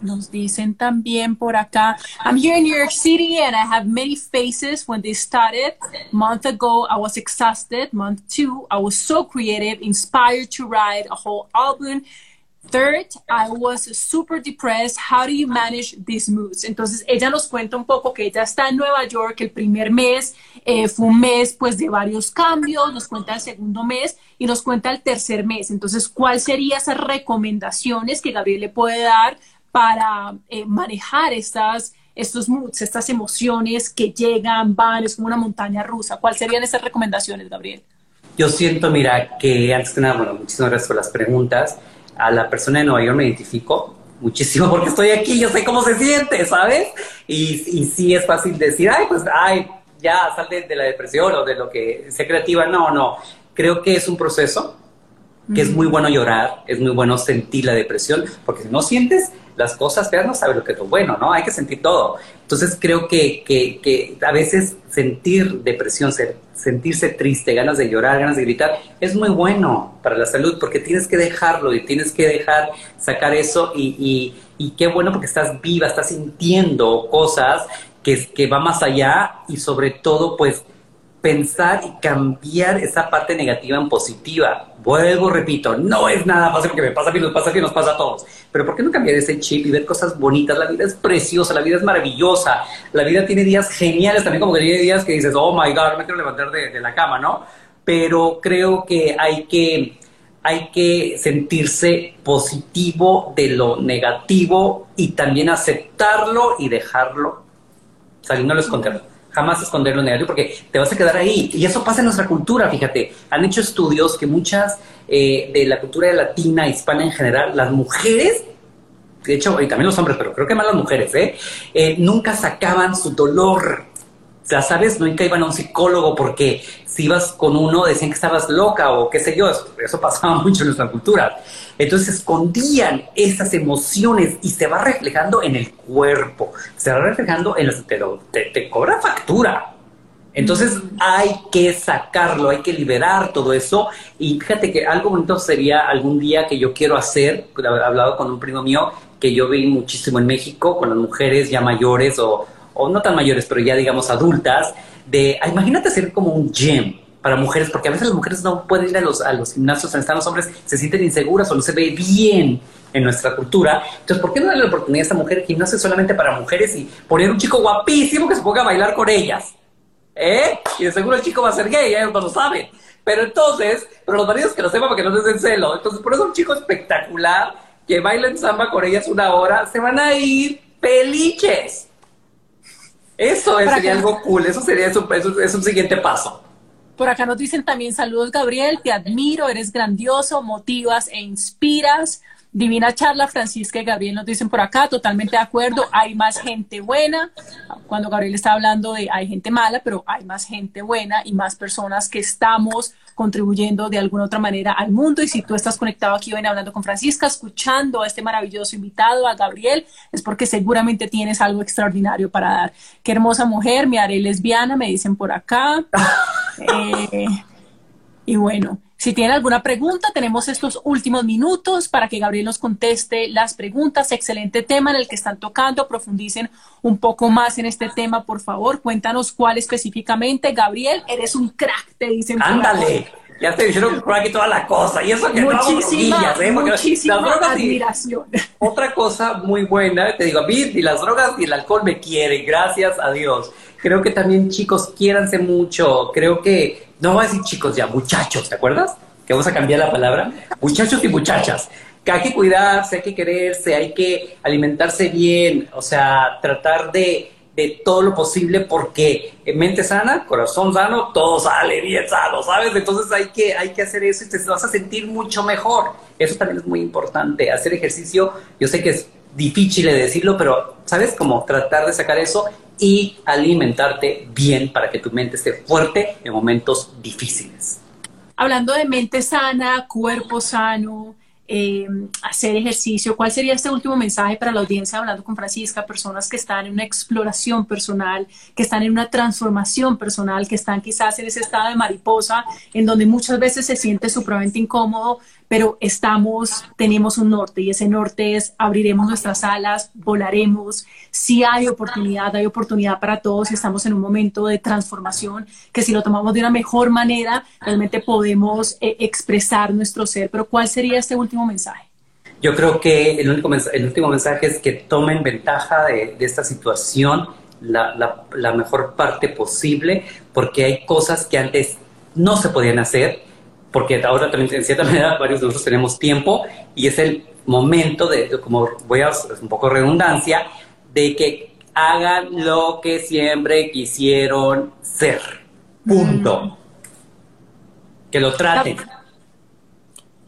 Nos dicen también por acá, I'm here in New York City and I have many faces when they started. Month ago, I was exhausted. Month two, I was so creative, inspired to write a whole album. Third, I was super depressed. How do you manage these moods? Entonces, ella nos cuenta un poco que ella está en Nueva York. El primer mes eh, fue un mes, pues, de varios cambios. Nos cuenta el segundo mes y nos cuenta el tercer mes. Entonces, ¿cuáles serían esas recomendaciones que Gabriel le puede dar para eh, manejar estas, estos moods, estas emociones que llegan, van, es como una montaña rusa. ¿Cuáles serían esas recomendaciones, Gabriel? Yo siento, mira, que antes que nada, bueno, muchísimas gracias por las preguntas. A la persona de Nueva York me identifico muchísimo porque estoy aquí, yo sé cómo se siente, ¿sabes? Y, y sí es fácil decir, ay, pues, ay, ya sal de, de la depresión o de lo que sea creativa. No, no. Creo que es un proceso, que es muy bueno llorar, es muy bueno sentir la depresión, porque si no sientes, las cosas ya no sabes lo que es bueno, ¿no? Hay que sentir todo. Entonces creo que, que, a veces sentir depresión, sentirse triste, ganas de llorar, ganas de gritar, es muy bueno para la salud porque tienes que dejarlo y tienes que dejar sacar eso y, y, qué bueno porque estás viva, estás sintiendo cosas que, que va más allá y sobre todo pues pensar y cambiar esa parte negativa en positiva. Vuelvo, repito, no es nada fácil porque me pasa a mí, nos pasa a nos pasa a todos. Pero ¿por qué no cambiar ese chip y ver cosas bonitas? La vida es preciosa, la vida es maravillosa, la vida tiene días geniales también, como que tiene días que dices, oh my God, me quiero levantar de, la cama, ¿no? Pero creo que hay que hay que sentirse positivo de lo negativo y también aceptarlo y dejarlo saliendo al esconderlo jamás esconder lo negativo porque te vas a quedar ahí. Y eso pasa en nuestra cultura, fíjate. Han hecho estudios que muchas eh, de la cultura latina, hispana en general, las mujeres, de hecho, y también los hombres, pero creo que más las mujeres, ¿eh? eh nunca sacaban su dolor. Sea, ¿sabes? Nunca iban a un psicólogo porque si ibas con uno decían que estabas loca o qué sé yo. Eso pasaba mucho en nuestra cultura. Entonces escondían esas emociones y se va reflejando en el cuerpo, se va reflejando en los... Te, te, cobra factura. Entonces hay que sacarlo, hay que liberar todo eso. Y fíjate que algo bonito sería algún día que yo quiero hacer, he hablado con un primo mío que yo vi muchísimo en México, con las mujeres ya mayores o, o no tan mayores, pero ya digamos adultas, de, ah, imagínate hacer como un gym para mujeres, porque a veces las mujeres no pueden ir a los, a los gimnasios donde están los hombres, se sienten inseguras o no se ve bien en nuestra cultura. Entonces, ¿por qué no darle la oportunidad a esta mujer gimnasio solamente para mujeres y poner un chico guapísimo que se ponga a bailar con ellas? ¿Eh? Y de seguro el chico va a ser gay, ellos no lo saben. Pero entonces, pero los maridos que lo sepan para que no les den celo. Entonces, por eso un chico espectacular que baila en samba con ellas una hora, se van a ir peliches. Eso sería algo cool, eso sería eso, eso es un siguiente paso. Por acá nos dicen también saludos Gabriel, te admiro, eres grandioso, motivas e inspiras. Divina charla, Francisca y Gabriel nos dicen por acá, totalmente de acuerdo, hay más gente buena. Cuando Gabriel está hablando de hay gente mala, pero hay más gente buena y más personas que estamos contribuyendo de alguna otra manera al mundo. Y si tú estás conectado aquí hoy hablando con Francisca, escuchando a este maravilloso invitado, a Gabriel, es porque seguramente tienes algo extraordinario para dar. Qué hermosa mujer, me haré lesbiana, me dicen por acá. Eh, y bueno, si tienen alguna pregunta, tenemos estos últimos minutos para que Gabriel nos conteste las preguntas. Excelente tema en el que están tocando. Profundicen un poco más en este tema, por favor. Cuéntanos cuál específicamente. Gabriel, eres un crack, te dicen. Ándale. Ya te dijeron crack y toda la cosa. Y eso que muchísima, no ¿eh? muchísima las drogas admiración. otra cosa muy buena, te digo, a mí y las drogas y el alcohol me quieren, gracias a Dios. Creo que también chicos, quiéranse mucho. Creo que no voy a decir chicos ya, muchachos, ¿te acuerdas? Que vamos a cambiar la palabra. Muchachos y muchachas. Que hay que cuidarse, hay que quererse, hay que alimentarse bien, o sea, tratar de, de todo lo posible porque en mente sana, corazón sano, todo sale bien sano, ¿sabes? Entonces hay que, hay que hacer eso y te vas a sentir mucho mejor. Eso también es muy importante. Hacer ejercicio, yo sé que es difícil de decirlo, pero ¿sabes? Como tratar de sacar eso y alimentarte bien para que tu mente esté fuerte en momentos difíciles. Hablando de mente sana, cuerpo sano, eh, hacer ejercicio, ¿cuál sería este último mensaje para la audiencia hablando con Francisca? Personas que están en una exploración personal, que están en una transformación personal, que están quizás en ese estado de mariposa, en donde muchas veces se siente supremamente incómodo, pero estamos, tenemos un norte y ese norte es abriremos nuestras alas, volaremos. Si hay oportunidad, hay oportunidad para todos estamos en un momento de transformación que si lo tomamos de una mejor manera, realmente podemos eh, expresar nuestro ser. Pero ¿cuál sería este último mensaje? Yo creo que el, único el último mensaje es que tomen ventaja de, esta situación, la, la, la mejor parte posible, porque hay cosas que antes no se podían hacer porque ahora también en cierta manera varios de nosotros tenemos tiempo y es el momento de, como voy a un poco redundancia, de que hagan lo que siempre quisieron ser. Punto. Mm. Que lo traten.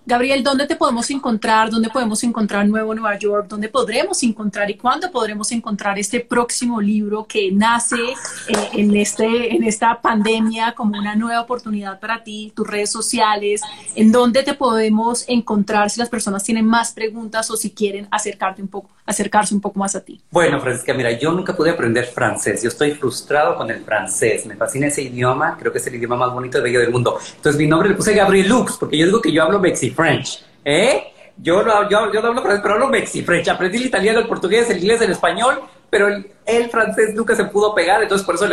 Gabriel, ¿dónde te podemos encontrar? ¿Dónde podemos encontrar Nuevo Nueva York? ¿Dónde podremos encontrar y cuándo podremos encontrar este próximo libro que nace eh, en, este, en esta pandemia como una nueva oportunidad para ti, tus redes sociales? ¿En dónde te podemos encontrar si las personas tienen más preguntas o si quieren acercarte un poco, acercarse un poco más a ti? Bueno, Francisca, mira, yo nunca pude aprender francés. Yo estoy frustrado con el francés. Me fascina ese idioma. Creo que es el idioma más bonito y bello del mundo. Entonces mi nombre le puse Gabriel Lux porque yo digo que yo hablo mexicano French, ¿eh? Yo no, yo, yo no hablo francés, pero hablo Mexi French. Aprendí el italiano, el portugués, el inglés, el español, pero el, francés nunca se pudo pegar, entonces por eso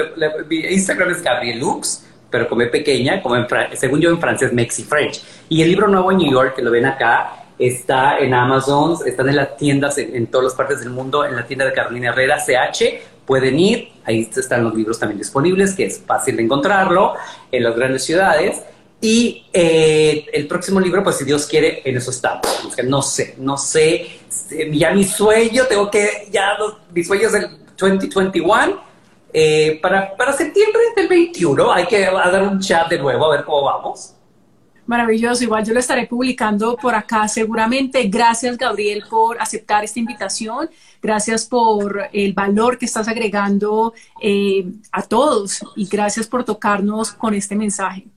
mi Instagram es Gabriel Lux, pero como es pequeña, como en, según yo en francés, Mexi French. Y el libro nuevo en New York, que lo ven acá, está en Amazon, están en las tiendas en, todas las partes del mundo, en la tienda de Carolina Herrera, CH, pueden ir, ahí están los libros también disponibles, que es fácil de encontrarlo en las grandes ciudades. Y eh, el próximo libro, pues si Dios quiere, en eso estamos. no sé, no sé. Ya mi sueño, tengo que, ya mi sueño es el 2021. Eh, para, para septiembre del 21 hay que dar un chat de nuevo a ver cómo vamos. Maravilloso, igual yo lo estaré publicando por acá seguramente. Gracias Gabriel por aceptar esta invitación, gracias por el valor que estás agregando eh, a todos y gracias por tocarnos con este mensaje.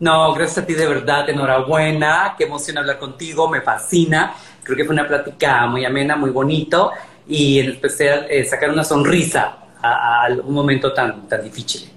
No, gracias a ti de verdad, enhorabuena, qué emoción hablar contigo, me fascina. Creo que fue una plática muy amena, muy bonito y en especial eh, sacar una sonrisa a, un momento tan, tan difícil.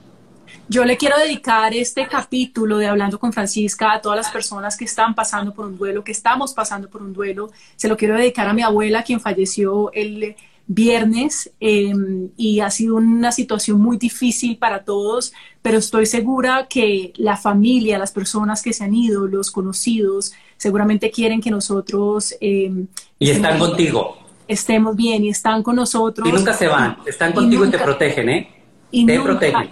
Yo le quiero dedicar este capítulo de Hablando con Francisca a todas las personas que están pasando por un duelo, que estamos pasando por un duelo. Se lo quiero dedicar a mi abuela, quien falleció el viernes em, y ha sido una situación muy difícil para todos, pero estoy segura que la familia, las personas que se han ido, los conocidos, seguramente quieren que nosotros... Em, y están contigo. Estemos bien y están con nosotros. Y nunca se van, están contigo y, te protegen, ¿eh? Y te protegen.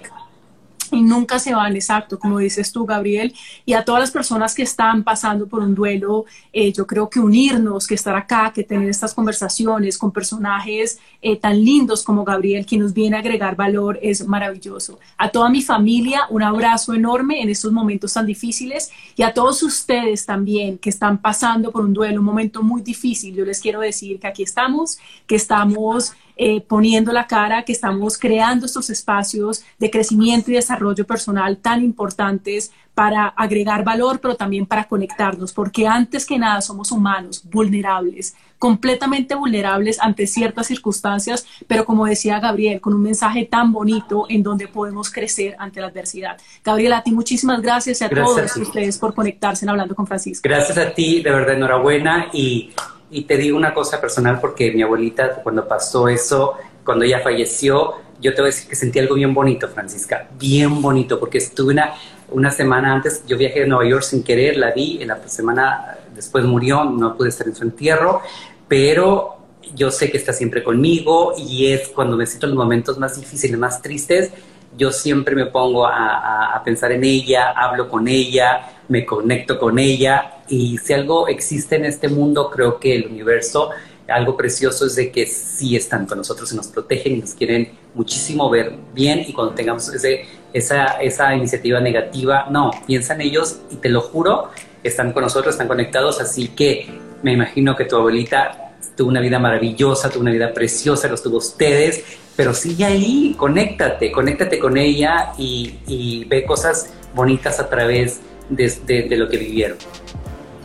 Y nunca se van, exacto, como dices tú, Gabriel, y a todas las personas que están pasando por un duelo, eh, yo creo que unirnos, que estar acá, que tener estas conversaciones con personajes eh, tan lindos como Gabriel, que nos viene a agregar valor, es maravilloso. A toda mi familia, un abrazo enorme en estos momentos tan difíciles y a todos ustedes también que están pasando por un duelo, un momento muy difícil, yo les quiero decir que aquí estamos, que estamos eh, poniendo la cara, que estamos creando estos espacios de crecimiento y desarrollo personal tan importantes para agregar valor, pero también para conectarnos, porque antes que nada somos humanos, vulnerables, completamente vulnerables ante ciertas circunstancias, pero como decía Gabriel, con un mensaje tan bonito en donde podemos crecer ante la adversidad. Gabriel, a ti muchísimas gracias y a todos ustedes por conectarse en Hablando con Francisco. Gracias a ti, de verdad, enhorabuena y y te digo una cosa personal porque mi abuelita cuando pasó eso, cuando ella falleció, yo te voy a decir que sentí algo bien bonito, Francisca, bien bonito, porque estuve una, una semana antes, yo viajé a Nueva York sin querer, la vi, en la semana después murió, no pude estar en su entierro, pero yo sé que está siempre conmigo y es cuando me siento en los momentos más difíciles, más tristes, yo siempre me pongo a, pensar en ella, hablo con ella, me conecto con ella. Y si algo existe en este mundo, creo que el universo, algo precioso es de que sí están con nosotros y nos protegen y nos quieren muchísimo ver bien. Y cuando tengamos ese, esa, esa iniciativa negativa, no, piensa en ellos y te lo juro, están con nosotros, están conectados, así que me imagino que tu abuelita tuvo una vida maravillosa, tuvo una vida preciosa, los tuvo ustedes. Pero sigue ahí, conéctate, conéctate con ella y, ve cosas bonitas a través de, lo que vivieron.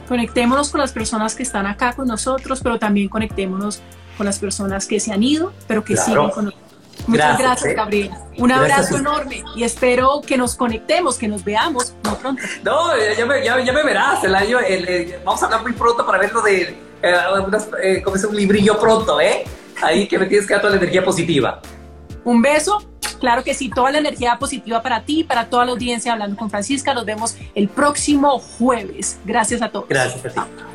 Conectémonos con las personas que están acá con nosotros, pero también conectémonos con las personas que se han ido, pero que siguen con nosotros. Muchas gracias, ¿eh? Gabriel. Un abrazo enorme y espero que nos conectemos, que nos veamos muy pronto. No, ya me, ya, me verás. El año, vamos a hablar muy pronto para ver lo de eh, eh, como es un librillo pronto, ¿eh? ahí que me tienes que dar toda la energía positiva. Un beso. Claro que sí, toda la energía positiva para ti, para toda la audiencia hablando con Francisca. Nos vemos el próximo jueves. Gracias a todos. Gracias a ti.